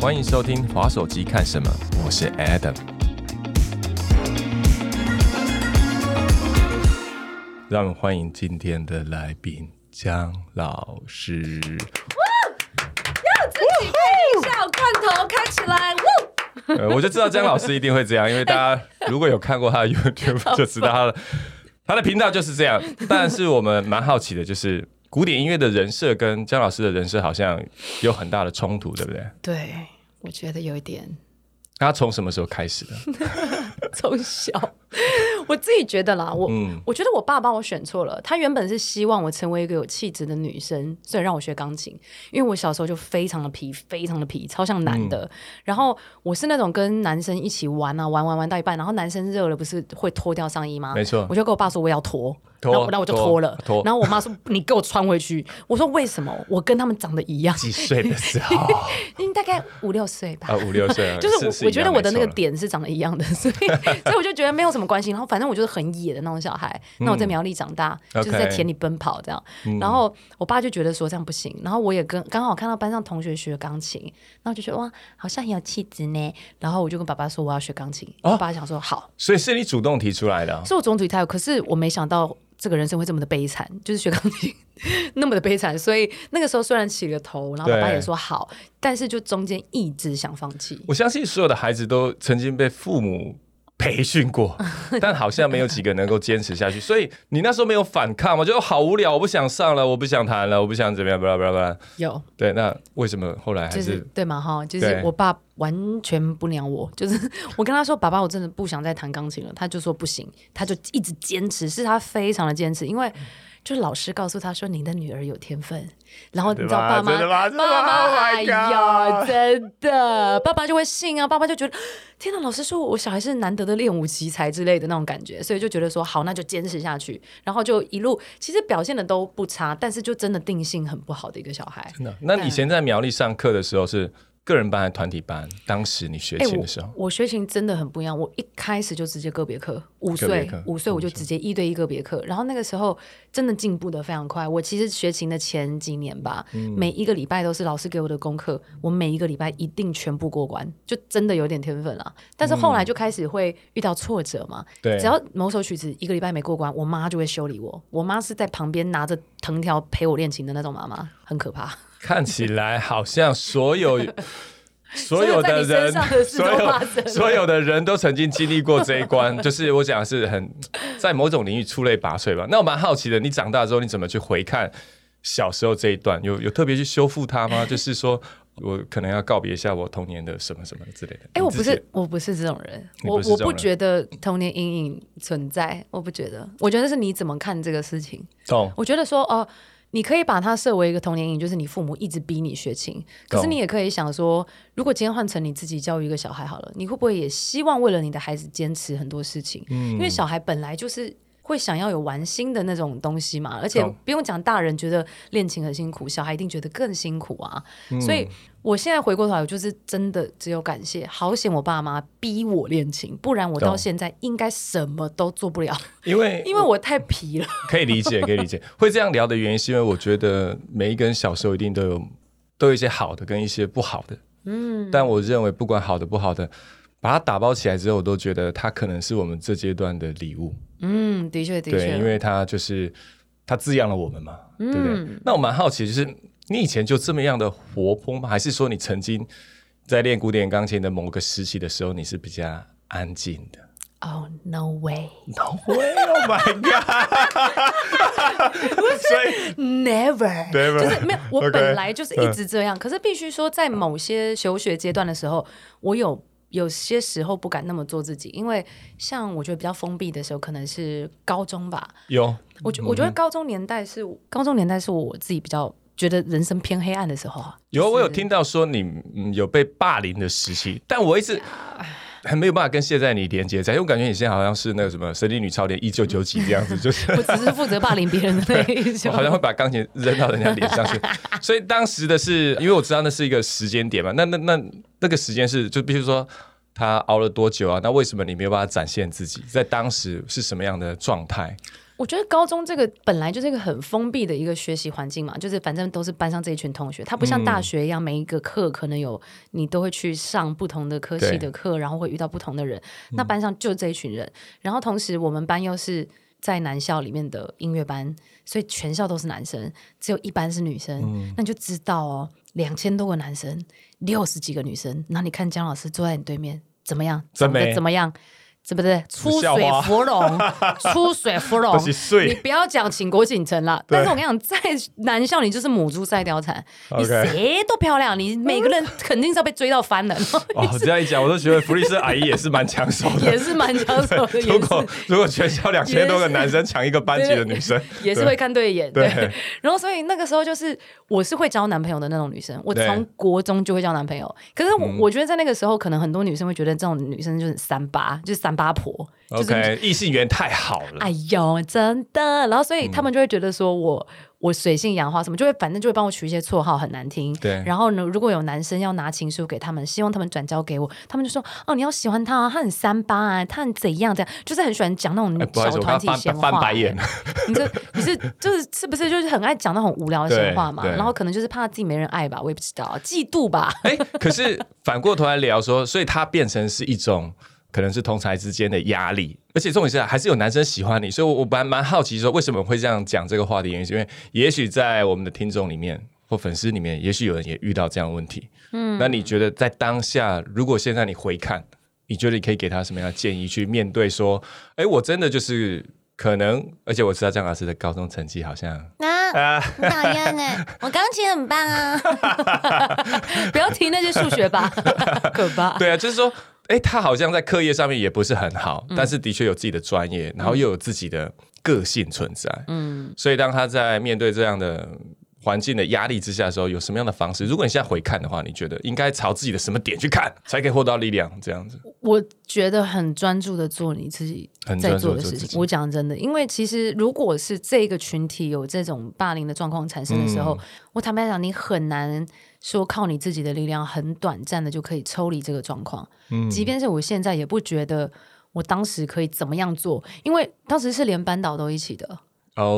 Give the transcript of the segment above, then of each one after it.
欢迎收听滑手机看什么，我是 Adam。让我们欢迎今天的来宾江老师。要自己配一下罐头，开起来！呃，我就知道江老师一定会这样，因为大家 如果有看过他的 YouTube 就知道他的他的频道就是这样。但是我们蛮好奇的，就是古典音乐的人设跟江老师的人设好像有很大的冲突，对不对？对，我觉得有一点。那从什么时候开始的？从小，我自己觉得啦，我、我觉得我爸帮我选错了。他原本是希望我成为一个有气质的女生，所以让我学钢琴。因为我小时候就非常的皮，非常的皮，超像男的。然后我是那种跟男生一起玩啊，玩玩玩到一半，然后男生热了不是会脱掉上衣吗？没错我就跟我爸说我要脱。脱然后，然后我就脱了，脱然后我妈说：“你给我穿回去。”我说：“为什么？我跟他们长得一样，几岁的时候？应，大概五六岁吧。啊，五六岁啊，就是我，我觉得我的那个点。点是长得一样的，所以所以我就觉得没有什么关系。然后反正我就是很野的那种小孩，那我在苗栗长大，就是在田里奔跑这样。然后我爸就觉得说这样不行，然后我也跟刚好看到班上同学学钢琴，然后就觉得哇，好像很有气质呢。然后我就跟爸爸说我要学钢琴，我爸想说好，所以是你主动提出来的啊。是我总体态度，可是我没想到。这个人生会这么的悲惨，就是学钢琴那么的悲惨，所以那个时候虽然起了头，然后爸爸也说好，但是就中间一直想放弃。我相信所有的孩子都曾经被父母培训过，但好像没有几个能够坚持下去。所以你那时候没有反抗吗？就好无聊，我不想上了，我不想弹了，我不想怎么样，巴拉巴拉巴拉。有，对，那为什么后来还就是是对嘛哈，就是我爸完全不鸟我，就是我跟他说爸爸，我真的不想再弹钢琴了，他就说不行，他就一直坚持，是他非常的坚持，因为。就老师告诉他说您的女儿有天分，然后你知道爸妈，爸妈 Oh 哎呀，真的，爸爸就会信啊，爸爸就觉得天哪，老师说我小孩是难得的练武奇才之类的那种感觉，所以就觉得说好，那就坚持下去，然后就一路其实表现的都不差，但是就真的定性很不好的一个小孩。真的？那你以前在苗栗上课的时候是个人班还是团体班？当时你学哎琴的时候，我，我学琴真的很不一样。我一开始就直接个别课，五岁五岁我就直接一对一个别课，然后那个时候真的进步的非常快。我其实学琴的前几年吧，嗯每一个礼拜都是老师给我的功课，我每一个礼拜一定全部过关，就真的有点天分了。但是后来就开始会遇到挫折嘛，嗯对只要某首曲子一个礼拜没过关，我妈就会修理我。我妈是在旁边拿着藤条陪我练琴的那种妈妈，很可怕。看起来好像所有 所有的人所有所有的人都曾经经历过这一关，就是我讲的是很在某种领域出类拔萃吧。那我蛮好奇的，你长大之后你怎么去回看小时候这一段？有有特别去修复它吗？就是说我可能要告别一下我童年的什么什么之类的。哎、我不是，我不是这种人，你我我不觉得童年阴影存在，我不觉得，我觉得是你怎么看这个事情。懂我觉得说，哦、你可以把它设为一个童年阴影，就是你父母一直逼你学琴。可是你也可以想说，如果今天换成你自己教育一个小孩好了，你会不会也希望为了你的孩子坚持很多事情？嗯因为小孩本来就是。会想要有玩心的那种东西嘛，而且不用讲，大人觉得练琴很辛苦，小孩一定觉得更辛苦啊。嗯所以我现在回过头来，我就是真的只有感谢，好险我爸妈逼我练琴，不然我到现在应该什么都做不了，因为 因为我太皮了。可以理解，可以理解。会这样聊的原因，是因为我觉得每一个人小时候一定都有都有一些好的跟一些不好的。嗯，但我认为不管好的不好的，把它打包起来之后，我都觉得它可能是我们这阶段的礼物。嗯，的确的对，确，因为他就是他滋养了我们嘛，对不对？嗯那我蛮好奇，就是你以前就这么样的活泼吗？还是说你曾经在练古典钢琴的某个时期的时候，你是比较安静的？Oh no way, No way! Oh my god! 所以 never，Never 就是没有。我本来就是一直这样，可是必须说，在某些求学阶段的时候，我有有些时候不敢那么做自己，因为像我觉得比较封闭的时候，可能是高中吧。有我觉我觉得高中年代是高中年代是我自己比较觉得人生偏黑暗的时候啊。有，我有听到说你嗯有被霸凌的时期，但我一直还没有办法跟现在你连接在，因为我感觉你现在好像是那个什么《神力女超人》一九九几这样子，就是我只是负责霸凌别人的那一种。我好像会把钢琴扔到人家脸上去。所以当时的是，因为我知道那是一个时间点嘛，那那那那个时间是就比如说他熬了多久啊？那为什么你没有办法展现自己？在当时是什么样的状态？我觉得高中这个本来就是一个很封闭的一个学习环境嘛，就是反正都是班上这一群同学，它不像大学一样，每一个课可能有你都会去上不同的科系的课，然后会遇到不同的人。那班上就这一群人，然后同时我们班又是在男校里面的音乐班，所以全校都是男生，只有一班是女生。那你就知道哦，两千多个男生，六十几个女生，那你看姜老师坐在你对面怎么样？怎么怎么样？是不是出水芙蓉？出水芙蓉，你不要讲倾国倾城了。但是我跟你讲，在男校你就是母猪赛貂蝉，你谁都漂亮，你每个人 肯定是要被追到翻的。哦，这样一讲，我都觉得福利斯阿姨也是蛮抢手的，也是蛮抢手的。如果如果全校两千多个男生抢一个班级的女生，也是会看对眼。对，然后所以那个时候就是我是会交男朋友的那种女生，我从国中就会交男朋友。可是我我觉得在那个时候，可能很多女生会觉得这种女生就是三八，就是三。八婆，OK，异性缘太好了。哎呦，真的，然后所以他们就会觉得说我我水性杨花什么，就会反正就会帮我取一些绰号，很难听。对，然后呢，如果有男生要拿情书给他们，希望他们转交给我，他们就说哦，你要喜欢他啊，他很三八啊，他很怎样这样，就是很喜欢讲那种小团体闲话。翻白眼，你这你是就是是不是就是很爱讲那种无聊的闲话嘛？然后可能就是怕自己没人爱吧，我也不知道，嫉妒吧。哎，可是反过头来聊说，所以他变成是一种。可能是同才之间的压力，而且重点是还是有男生喜欢你，所以，我我蛮蛮好奇说为什么会这样讲这个话题，原因是因为也许在我们的听众里面或粉丝里面，也许有人也遇到这样的问题。嗯，那你觉得在当下，如果现在你回看，你觉得你可以给他什么样的建议去面对？说，哎，我真的就是可能，而且我知道张老师的高中成绩好像啊，讨厌哎，我钢琴很棒啊，不要提那些数学吧，可怕。对啊，就是说。哎，他好像在课业上面也不是很好，但是的确有自己的专业，然后又有自己的个性存在。嗯，所以当他在面对这样的环境的压力之下的时候，有什么样的方式？如果你现在回看的话，你觉得应该朝自己的什么点去看，才可以获得力量？这样子，我觉得很专注的做你自己在做的事情。我讲真的，因为其实如果是这个群体有这种霸凌的状况产生的时候，我坦白讲，你很难。说靠你自己的力量很短暂的就可以抽离这个状况，嗯，即便是我现在也不觉得我当时可以怎么样做，因为当时是连班导都一起的，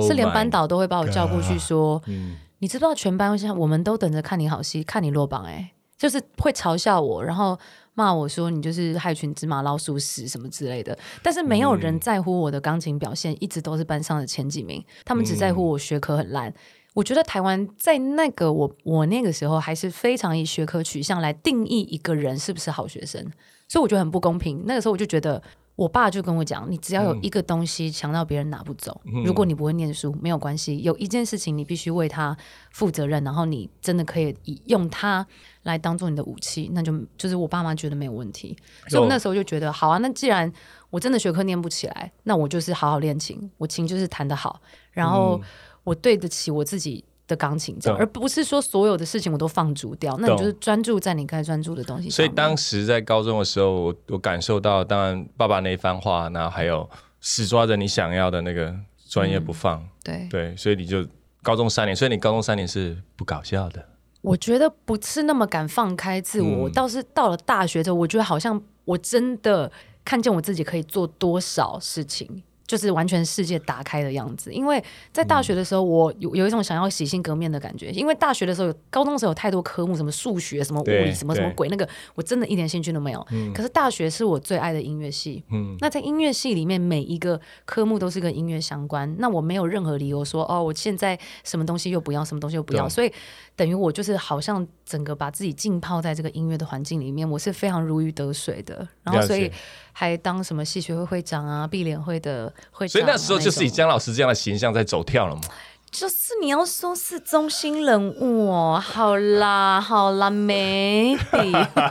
是连班导都会把我叫过去说，嗯，你知不知道全班现在我们都等着看你好戏，看你落榜，哎，就是会嘲笑我，然后骂我说你就是害群之马、老鼠屎什么之类的，但是没有人在乎我的钢琴表现，一直都是班上的前几名，他们只在乎我学科很烂。我觉得台湾在那个我我那个时候还是非常以学科取向来定义一个人是不是好学生，所以我觉得很不公平。那个时候我就觉得，我爸就跟我讲，你只要有一个东西强到别人拿不走，如果你不会念书没有关系，有一件事情你必须为他负责任，然后你真的可以以用它来当做你的武器，那就就是我爸妈觉得没有问题。所以我那时候就觉得，好啊，那既然我真的学科念不起来，那我就是好好练琴，我琴就是弹得好，然后。我对得起我自己的钢琴，这样，而不是说所有的事情我都放逐掉。那你就是专注在你该专注的东西。所以当时在高中的时候，我我感受到，当然爸爸那一番话，然后还有死抓着你想要的那个专业不放。对对，所以你就高中三年，所以你高中三年是不搞笑的。我觉得不是那么敢放开自我，倒是到了大学之后，我觉得好像我真的看见我自己可以做多少事情。就是完全世界打开的样子，因为在大学的时候，我有有一种想要洗心革面的感觉。因为大学的时候，高中的时候有太多科目，什么数学、什么物理、什么什么鬼，那个我真的一点兴趣都没有。可是大学是我最爱的音乐系。嗯，那在音乐系里面，每一个科目都是跟音乐相关。那我没有任何理由说，哦，我现在什么东西又不要，什么东西又不要。所以等于我就是好像整个把自己浸泡在这个音乐的环境里面，我是非常如鱼得水的。然后所以。还当什么戏学会会长啊，碧莲会的会长，所以那时候就是以姜老师这样的形象在走跳了吗？就是你要说是中心人物哦，好啦好啦，maybe，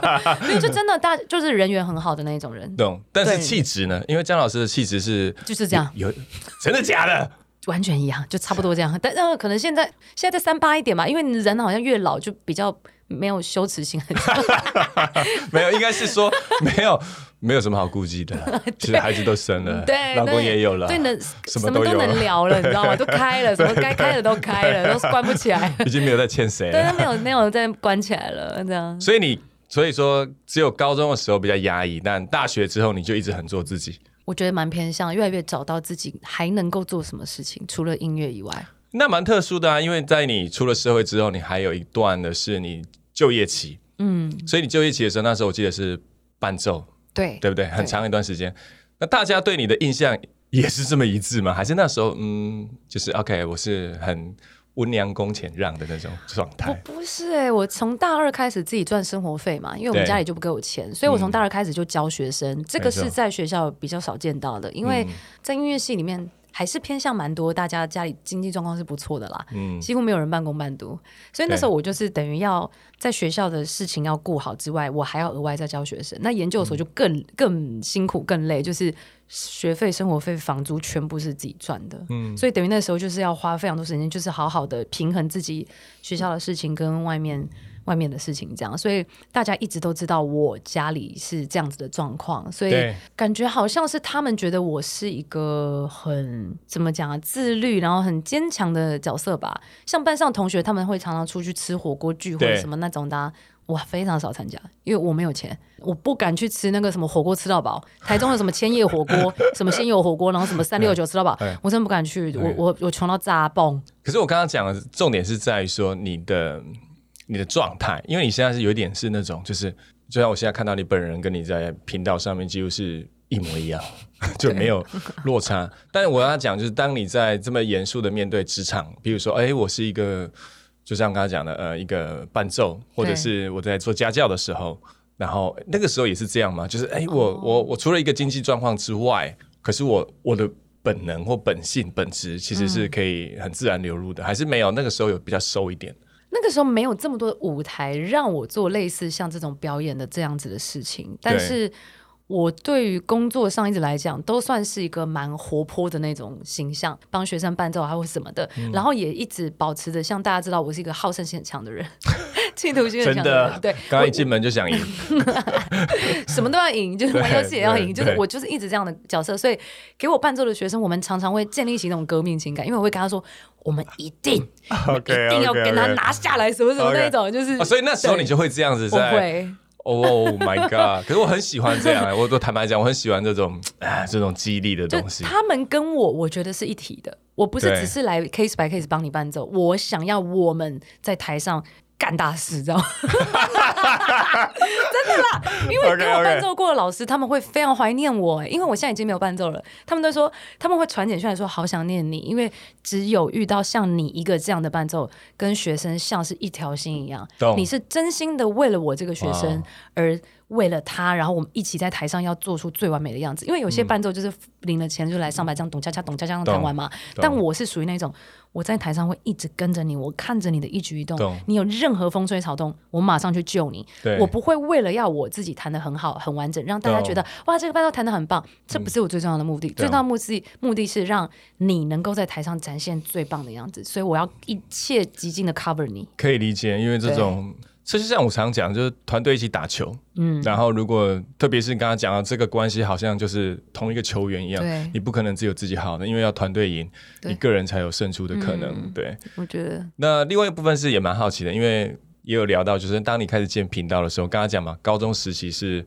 就真的大就是人缘很好的那种人，懂？但是气质呢？因为姜老师的气质是就是这样，有真的假的？完全一样，就差不多这样。但呃，可能现在现在再三八一点嘛，因为人好像越老就比较没有羞耻心很强，没有，应该是说没有。没有什么好顾忌的，其实孩子都生了，对，老公也有了，对，能什么都能聊了，你知道吗？都开了，什么该开的都开了，都是关不起来，已经没有再欠谁，对，没有没有再关起来了，这样。所以你所以说只有高中的时候比较压抑，但大学之后你就一直很做自己。我觉得蛮偏向，越来越找到自己还能够做什么事情，除了音乐以外。那蛮特殊的啊，因为在你出了社会之后，你还有一段的是你就业期，嗯，所以你就业期的时候，那时候我记得是伴奏，对对不对？很长一段时间，那大家对你的印象也是这么一致吗？还是那时候，嗯，就是 OK，我是很。温良恭俭让的那种状态，我不是哎，我从大二开始自己赚生活费嘛，因为我们家里就不给我钱，所以我从大二开始就教学生，这个是在学校比较少见到的，因为在音乐系里面还是偏向蛮多，大家家里经济状况是不错的啦，嗯，几乎没有人半工半读，所以那时候我就是等于要在学校的事情要顾好之外，我还要额外再教学生，那研究所就更更辛苦更累，就是。学费、生活费、房租全部是自己赚的，嗯，所以等于那时候就是要花非常多时间，就是好好的平衡自己学校的事情跟外面外面的事情，这样。所以大家一直都知道我家里是这样子的状况，所以感觉好像是他们觉得我是一个很怎么讲啊，自律然后很坚强的角色吧。像班上同学，他们会常常出去吃火锅聚会什么那种的。我非常少参加，因为我没有钱，我不敢去吃那个什么火锅吃到饱。台中有什么千叶火锅，什么鲜油火锅，然后什么三六九吃到饱，我真的不敢去。我我我穷到炸崩。可是我刚刚讲的重点是在于说你的你的状态，因为你现在是有点是那种，就是就像我现在看到你本人跟你在频道上面几乎是一模一样，就没有落差。但是我要讲，就是当你在这么严肃的面对职场，比如说，哎，我是一个。就像刚才讲的，呃，一个伴奏，或者是我在做家教的时候，然后那个时候也是这样嘛，就是哎，我我我除了一个经济状况之外，可是我我的本能或本性本质其实是可以很自然流入的，还是没有那个时候有比较收一点。那个时候没有这么多的舞台让我做类似像这种表演的这样子的事情，但是。我对于工作上一直来讲，都算是一个蛮活泼的那种形象，帮学生伴奏还会什么的，然后也一直保持着像大家知道我是一个好胜心很强的人，企图心很强的人。对，刚一进门就想赢，什么都要赢，就是玩游戏也要赢，就是我就是一直这样的角色。所以给我伴奏的学生，我们常常会建立起那种革命情感，因为我会跟他说，我们一定 一定要跟他拿下来，什么什么那种，就是。所以那时候你就会这样子在。Oh my god！可是我很喜欢这样，我都坦白讲，我很喜欢这种啊这种激励的东西。他们跟我，我觉得是一体的。我不是只是来 case by case 帮你伴奏，我想要我们在台上。干大事，知道吗？真的啦，因为给我伴奏过的老师，他们会非常怀念我，因为我现在已经没有伴奏了。他们都说他们会传简讯来说好想念你，因为只有遇到像你一个这样的伴奏，跟学生像是一条心一样。你是真心的为了我这个学生而。为了他，然后我们一起在台上要做出最完美的样子。因为有些伴奏就是领了钱就来上班，这样咚恰恰咚恰恰弹完嘛。但我是属于那种，我在台上会一直跟着你，我看着你的一举一动。你有任何风吹草动，我马上去救你。我不会为了要我自己弹的很好、很完整，让大家觉得哇，这个伴奏弹的很棒。这不是我最重要的目的。最重要的目的目的是让你能够在台上展现最棒的样子。所以我要一切极尽的 cover 你。可以理解，因为这种。这就像我常讲，就是团队一起打球，嗯，然后如果特别是刚刚讲到这个关系，好像就是同一个球员一样，你不可能只有自己好的，因为要团队赢，你个人才有胜出的可能。对，我觉得。那另外一部分是也蛮好奇的，因为也有聊到，就是当你开始建频道的时候，刚刚讲嘛，高中时期是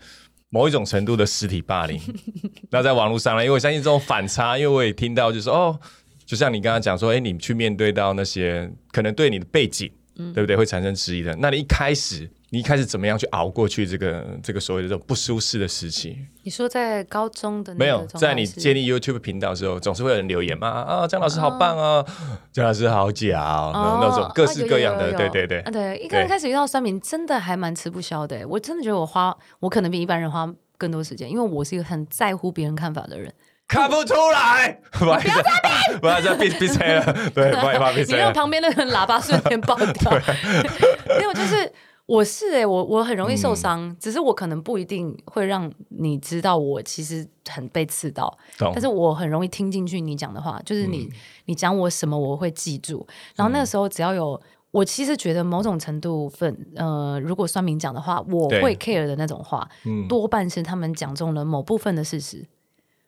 某一种程度的实体霸凌，那在网络上呢，因为我相信这种反差，因为我也听到，就是哦，就像你刚刚讲说，哎，你去面对到那些可能对你的背景。对不对？会产生质疑的。那你一开始，你一开始怎么样去熬过去这个这个所谓的这种不舒适的时期？你说在高中的没有，在你建立 YouTube 频道的时候，总是会有人留言嘛？啊，张老师好棒啊，张老师好假啊，那种各式各样的，对对对。啊，对，一开始遇到酸民，真的还蛮吃不消的。我真的觉得我花，我可能比一般人花更多时间，因为我是一个很在乎别人看法的人。看不出来，不要再闭，不要再闭闭嘴了。对，不要闭嘴。你让旁边那个喇叭瞬间爆掉。没有，就是我是哎，我我很容易受伤，只是我可能不一定会让你知道我其实很被刺到，但是我很容易听进去你讲的话，就是你你讲我什么我会记住。然后那个时候只要有我，其实觉得某种程度分呃，如果酸民讲的话，我会 care 的那种话，多半是他们讲中了某部分的事实。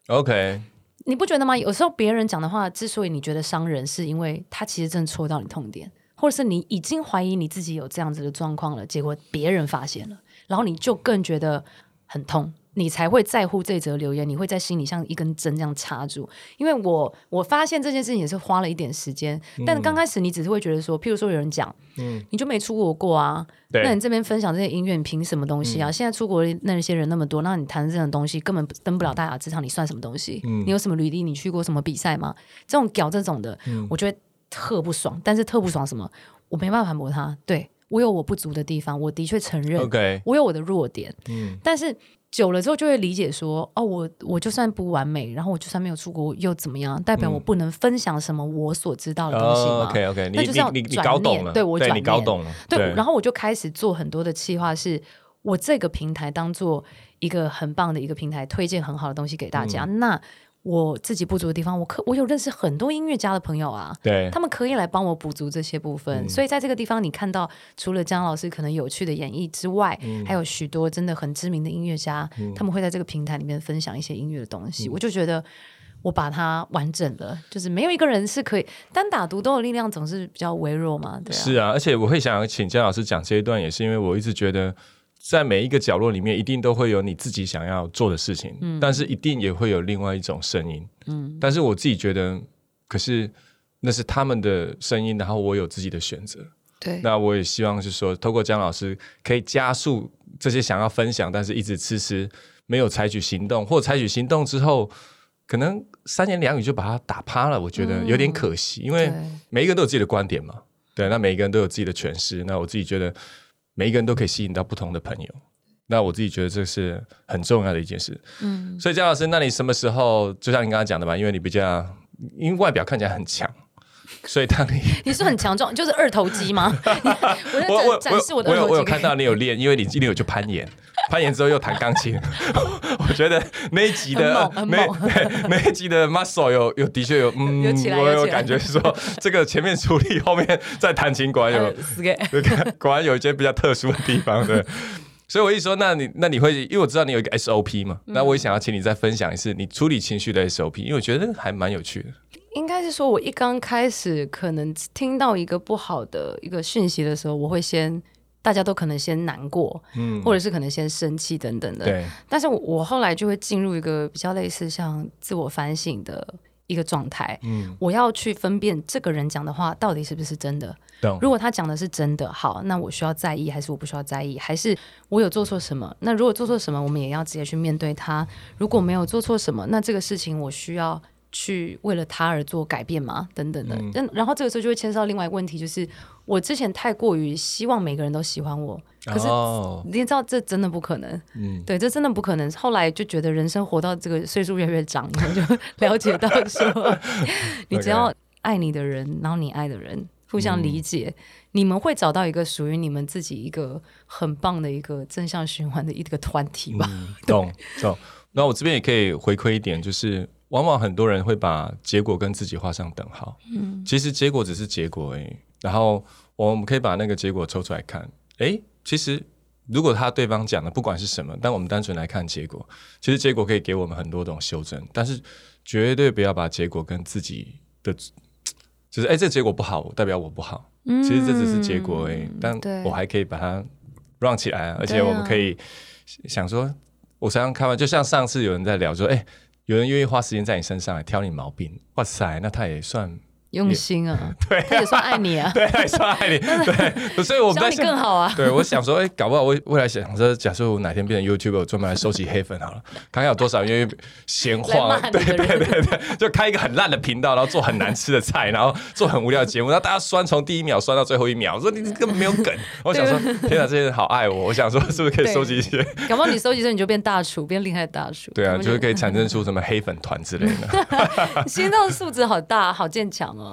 OK，你不觉得吗？有时候别人讲的话，之所以你觉得伤人，是因为他其实正戳到你痛点，或者是你已经怀疑你自己有这样子的状况了，结果别人发现了，然后你就更觉得很痛。你才会在乎这则留言，你会在心里像一根针这样插住。因为我我发现这件事情也是花了一点时间，但刚开始你只是会觉得说，譬如说有人讲，嗯，你就没出国过啊，那你这边分享这些音乐，你凭什么东西啊？现在出国那些人那么多，那你谈这种东西根本登不了大雅之堂，你算什么东西？你有什么履历？你去过什么比赛吗？这种屌这种的，我觉得特不爽。但是特不爽什么？我没办法反驳他，对我有我不足的地方，我的确承认，OK，我有我的弱点，嗯，但是。久了之后就会理解说，哦，我我就算不完美，然后我就算没有出国又怎么样？代表我不能分享什么我所知道的东西吗？OK OK，那就是要转念，对我转念，你搞懂了，对，然后我就开始做很多的企划，是我这个平台当做一个很棒的一个平台，推荐很好的东西给大家。那我自己不足的地方，我可我有认识很多音乐家的朋友啊，对，他们可以来帮我补足这些部分。所以在这个地方，你看到除了姜老师可能有趣的演绎之外，还有许多真的很知名的音乐家，他们会在这个平台里面分享一些音乐的东西。我就觉得我把它完整了，就是没有一个人是可以单打独斗的力量总是比较微弱嘛，对啊。是啊，而且我会想请姜老师讲这一段，也是因为我一直觉得。在每一个角落里面，一定都会有你自己想要做的事情，但是一定也会有另外一种声音。嗯，但是我自己觉得，可是那是他们的声音，然后我有自己的选择。对，那我也希望是说，透过姜老师可以加速这些想要分享，但是一直迟迟没有采取行动，或采取行动之后，可能三言两语就把它打趴了。我觉得有点可惜，因为每一个人都有自己的观点嘛。对，那每一个人都有自己的诠释。那我自己觉得。每一个人都可以吸引到不同的朋友，那我自己觉得这是很重要的一件事。嗯，所以姜老师，那你什么时候就像你刚刚讲的嘛？因为你比较，因为外表看起来很强，所以当你 你是很强壮，就是二头肌吗？我我展示我的我有我有看到你有练，因为你今天有去攀岩。攀岩之后又弹钢琴，我觉得那一集的那那一集的 muscle 有有的确有嗯，我有感觉说这个前面处理，后面再弹琴，果然有，果然有一些比较特殊的地方，对。所以我一说，那你那你会，因为我知道你有一个 SOP 嘛，那我也想要请你再分享一次你处理情绪的 SOP，因为我觉得还蛮有趣的。应该是说，我一刚开始可能听到一个不好的一个讯息的时候，我会先。大家都可能先难过，嗯，或者是可能先生气等等的，对。但是我后来就会进入一个比较类似像自我反省的一个状态，嗯，我要去分辨这个人讲的话到底是不是真的。如果他讲的是真的，好，那我需要在意还是我不需要在意？还是我有做错什么？那如果做错什么，我们也要直接去面对他。如果没有做错什么，那这个事情我需要。去为了他而做改变吗？等等的，但然后这个时候就会牵涉到另外一个问题，就是我之前太过于希望每个人都喜欢我，可是你也知道这真的不可能，嗯，对，这真的不可能。后来就觉得人生活到这个岁数越来越长，以后就了解到说，你只要爱你的人，然后你爱的人互相理解，你们会找到一个属于你们自己一个很棒的一个正向循环的一个团体吧。懂懂。那我这边也可以回馈一点，就是。往往很多人会把结果跟自己画上等号，嗯，其实结果只是结果而已。然后我们可以把那个结果抽出来看，哎，其实如果他对方讲的不管是什么，但我们单纯来看结果，其实结果可以给我们很多种修正，但是绝对不要把结果跟自己的，就是哎，这结果不好，代表我不好，其实这只是结果已，但我还可以把它 run 起来，而且我们可以想说，我常常开玩笑，就像上次有人在聊说，哎。有人愿意花时间在你身上来挑你毛病，哇塞，那他也算。用心啊，对，他也算爱你啊，对，他也算爱你，对，所以我在想更好啊。对，我想说，哎，搞不好我未来想着，假设我哪天变成 YouTube，专门来收集黑粉好了，看看有多少人愿意闲话，对对对对，就开一个很烂的频道，然后做很难吃的菜，然后做很无聊的节目，然后大家酸从第一秒酸到最后一秒，说你根本没有梗。我想说，天哪，这些人好爱我，我想说，是不是可以收集一些？搞不好你收集之后你就变大厨，变厉害的大厨。对啊，就是可以产生出什么黑粉团之类的。心脏素质好大，好坚强哦。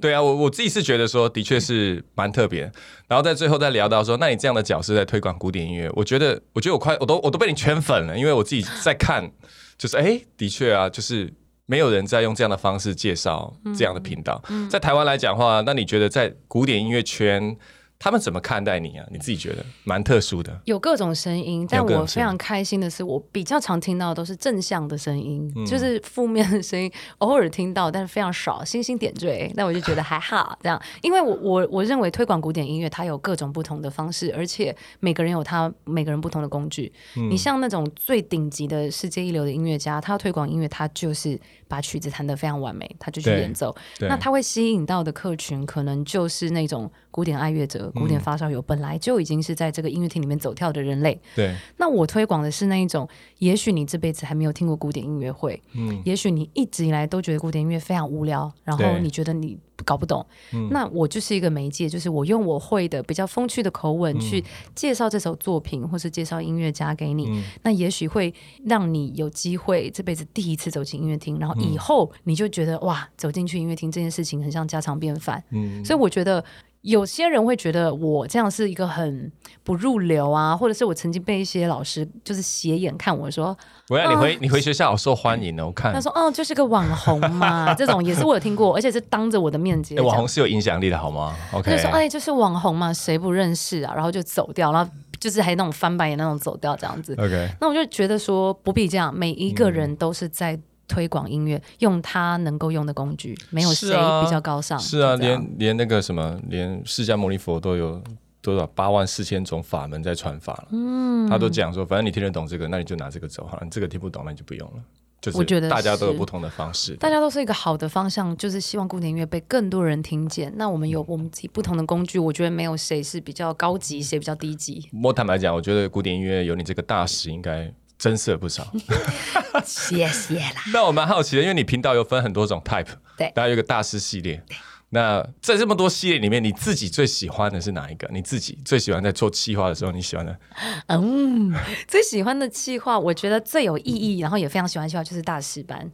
对啊。我我自己是觉得说，的确是蛮特别。然后在最后再聊到说，那你这样的角色在推广古典音乐，我觉得，我觉得我快，我都我都被你圈粉了。因为我自己在看，就是哎，的确啊，就是没有人在用这样的方式介绍这样的频道。在台湾来讲的话，那你觉得在古典音乐圈他们怎么看待你啊？你自己觉得蛮特殊的，有各种声音，但我非常开心的是，我比较常听到的都是正向的声音，就是负面的声音 偶尔听到，但是非常少，星星点缀，那我就觉得还好这样，因为我我我认为推广古典音乐它有各种不同的方式，而且每个人有他每个人不同的工具。你像那种最顶级的世界一流的音乐家，他要推广音乐，他就是把曲子弹得非常完美，他就去演奏，那他会吸引到的客群可能就是那种古典爱乐者。古典发烧友本来就已经是在这个音乐厅里面走跳的人类。对。那我推广的是那一种，也许你这辈子还没有听过古典音乐会，嗯，也许你一直以来都觉得古典音乐非常无聊，然后你觉得你搞不懂，那我就是一个媒介，就是我用我会的比较风趣的口吻去介绍这首作品，或是介绍音乐家给你，那也许会让你有机会这辈子第一次走进音乐厅，然后以后你就觉得哇，走进去音乐厅这件事情很像家常便饭。嗯，所以我觉得。有些人会觉得我这样是一个很不入流啊，或者是我曾经被一些老师就是斜眼看我说，我要你回你回学校受欢迎哦，我看他说哦，就是个网红嘛，这种也是我有听过，而且是当着我的面接。网红是有影响力的好吗？OK，就说哎，就是网红嘛，谁不认识啊？然后就走掉，然后就是还那种翻白眼那种走掉这样子。OK，那我就觉得说不必这样，每一个人都是在。推广音乐，用他能够用的工具，没有谁比较高尚。是啊，连连那个什么，连释迦牟尼佛都有多少八万四千种法门在传法了。嗯，他都讲说，反正你听得懂这个，那你就拿这个走好了。你这个听不懂，那你就不用了。就是我觉得大家都有不同的方式，大家都是一个好的方向，就是希望古典音乐被更多人听见。那我们有我们自己不同的工具，我觉得没有谁是比较高级，谁比较低级。我坦白讲，我觉得古典音乐有你这个大使，应该。增色不少，谢谢啦。那我蛮好奇的，因为你频道有分很多种 type，对，大家有个大师系列。那在这么多系列里面，你自己最喜欢的是哪一个？你自己最喜欢在做企划的时候，你喜欢的？嗯，最喜欢的企划，我觉得最有意义，然后也非常喜欢企划，就是大师班。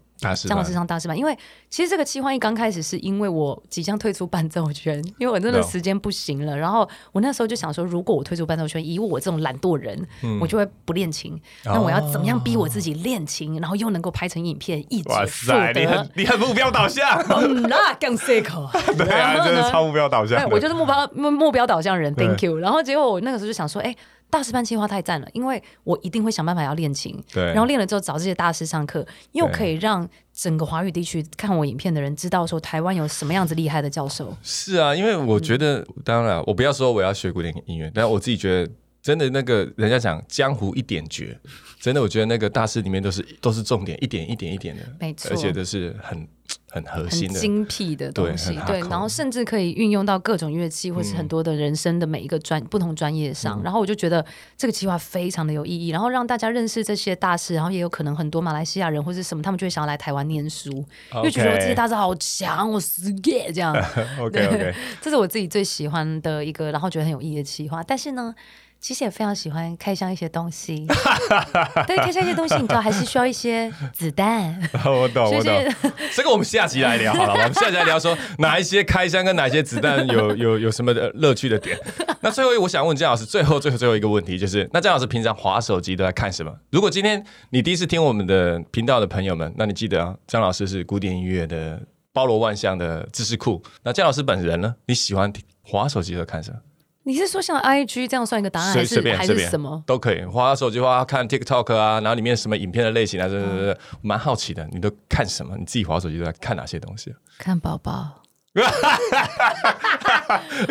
张老师上大师班，因为其实这个计划一刚开始是因为我即将退出伴奏圈，因为我真的时间不行了。然后我那时候就想说，如果我退出伴奏圈，以我这种懒惰人，我就会不练琴。那我要怎么样逼我自己练琴，然后又能够拍成影片，一举数得？你很你很目标导向，那更 sick。对啊，真的超目标导向。我就是目标目目标导向人，Thank you。然后结果我那个时候就想说，哎。大师班计划太赞了，因为我一定会想办法要练琴，对，然后练了之后找这些大师上课，又可以让整个华语地区看我影片的人知道说台湾有什么样子厉害的教授。是啊，因为我觉得，当然我不要说我要学古典音乐，但我自己觉得，真的那个人家讲江湖一点绝，真的我觉得那个大师里面都是都是重点，一点一点一点的，没错，而且都是很。很核心的、精辟的东西，对，然后甚至可以运用到各种乐器，或是很多的人生的每一个专不同专业上。然后我就觉得这个计划非常的有意义，然后让大家认识这些大师，然后也有可能很多马来西亚人或是什么，他们就会想要来台湾念书，因为觉得这些大师好强，我死耶这样。OK OK，这是我自己最喜欢的一个，然后觉得很有意义的计划。但是呢。其实也非常喜欢开箱一些东西，对，开箱一些东西，你知道还是需要一些子弹。我懂，我懂。这个我们下集来聊好了，我们下集来聊说哪一些开箱跟哪些子弹有 有有什么的乐趣的点。那最后，我想问姜老师，最后最后最后一个问题就是，那姜老师平常滑手机都在看什么？如果今天你第一次听我们的频道的朋友们，那你记得啊，姜老师是古典音乐的包罗万象的知识库。那姜老师本人呢？你喜欢滑手机都看什么？你是说像 I G 这样算一个答案，还是还是什么都可以？花手机花看 TikTok 啊，然后里面什么影片的类型啊，对对对，蛮好奇的。你都看什么？你自己滑手机都在看哪些东西？看宝宝，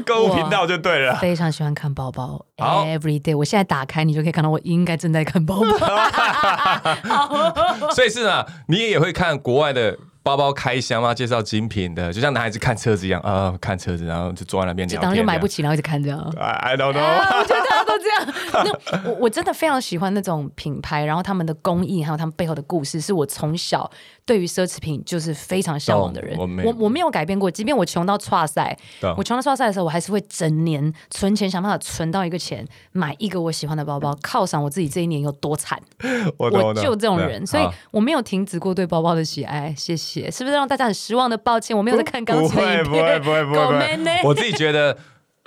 购物频道就对了。非常喜欢看宝宝，Every day，我现在打开你就可以看到我应该正在看宝宝。所以是啊，你也会看国外的。包包开箱啊？介绍精品的，就像男孩子看车子一样啊，看车子，然后就坐在那边聊天。就买不起，然后一直看着。I don't know。我觉得大家都这样。那我我真的非常喜欢那种品牌，然后他们的工艺，还有他们背后的故事，是我从小。对于奢侈品就是非常向往的人，我我没有改变过。即便我穷到差赛，我穷到差赛的时候，我还是会整年存钱，想办法存到一个钱，买一个我喜欢的包包，犒赏我自己这一年有多惨。我就这种人，所以我没有停止过对包包的喜爱。谢谢，是不是让大家很失望的？抱歉，我没有在看钢琴。不会不会不会不会。我自己觉得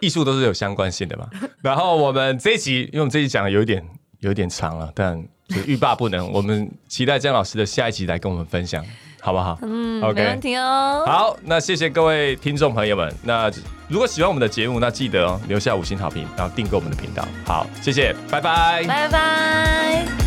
艺术都是有相关性的嘛。然后我们这一集，因为我们这一集讲的有一点有点长了，但。就欲罢不能，我们期待姜老师的下一集来跟我们分享，好不好？嗯，没问题哦。好，那谢谢各位听众朋友们。那如果喜欢我们的节目，那记得哦留下五星好评，然后订购我们的频道。好，谢谢，拜拜，拜拜。